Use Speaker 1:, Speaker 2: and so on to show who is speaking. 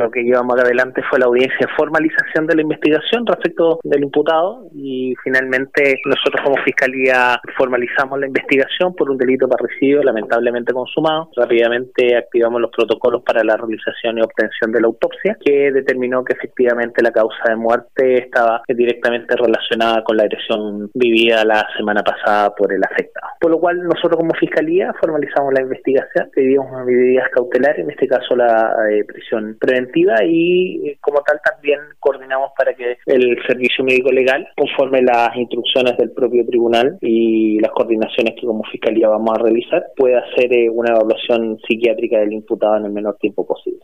Speaker 1: lo que llevamos adelante fue la audiencia de formalización de la investigación respecto del imputado y finalmente nosotros como Fiscalía formalizamos la investigación por un delito parricidio lamentablemente consumado. Rápidamente activamos los protocolos para la realización y obtención de la autopsia que determinó que efectivamente la causa de muerte estaba directamente relacionada con la agresión vivida la semana pasada por el afectado. Por lo cual nosotros como Fiscalía formalizamos la investigación, pedimos medidas cautelares, en este caso la eh, prisión preventiva y eh, como tal también coordinamos para que el servicio médico legal, conforme las instrucciones del propio tribunal y las coordinaciones que como Fiscalía vamos a realizar, pueda hacer eh, una evaluación psiquiátrica del imputado en el menor tiempo posible.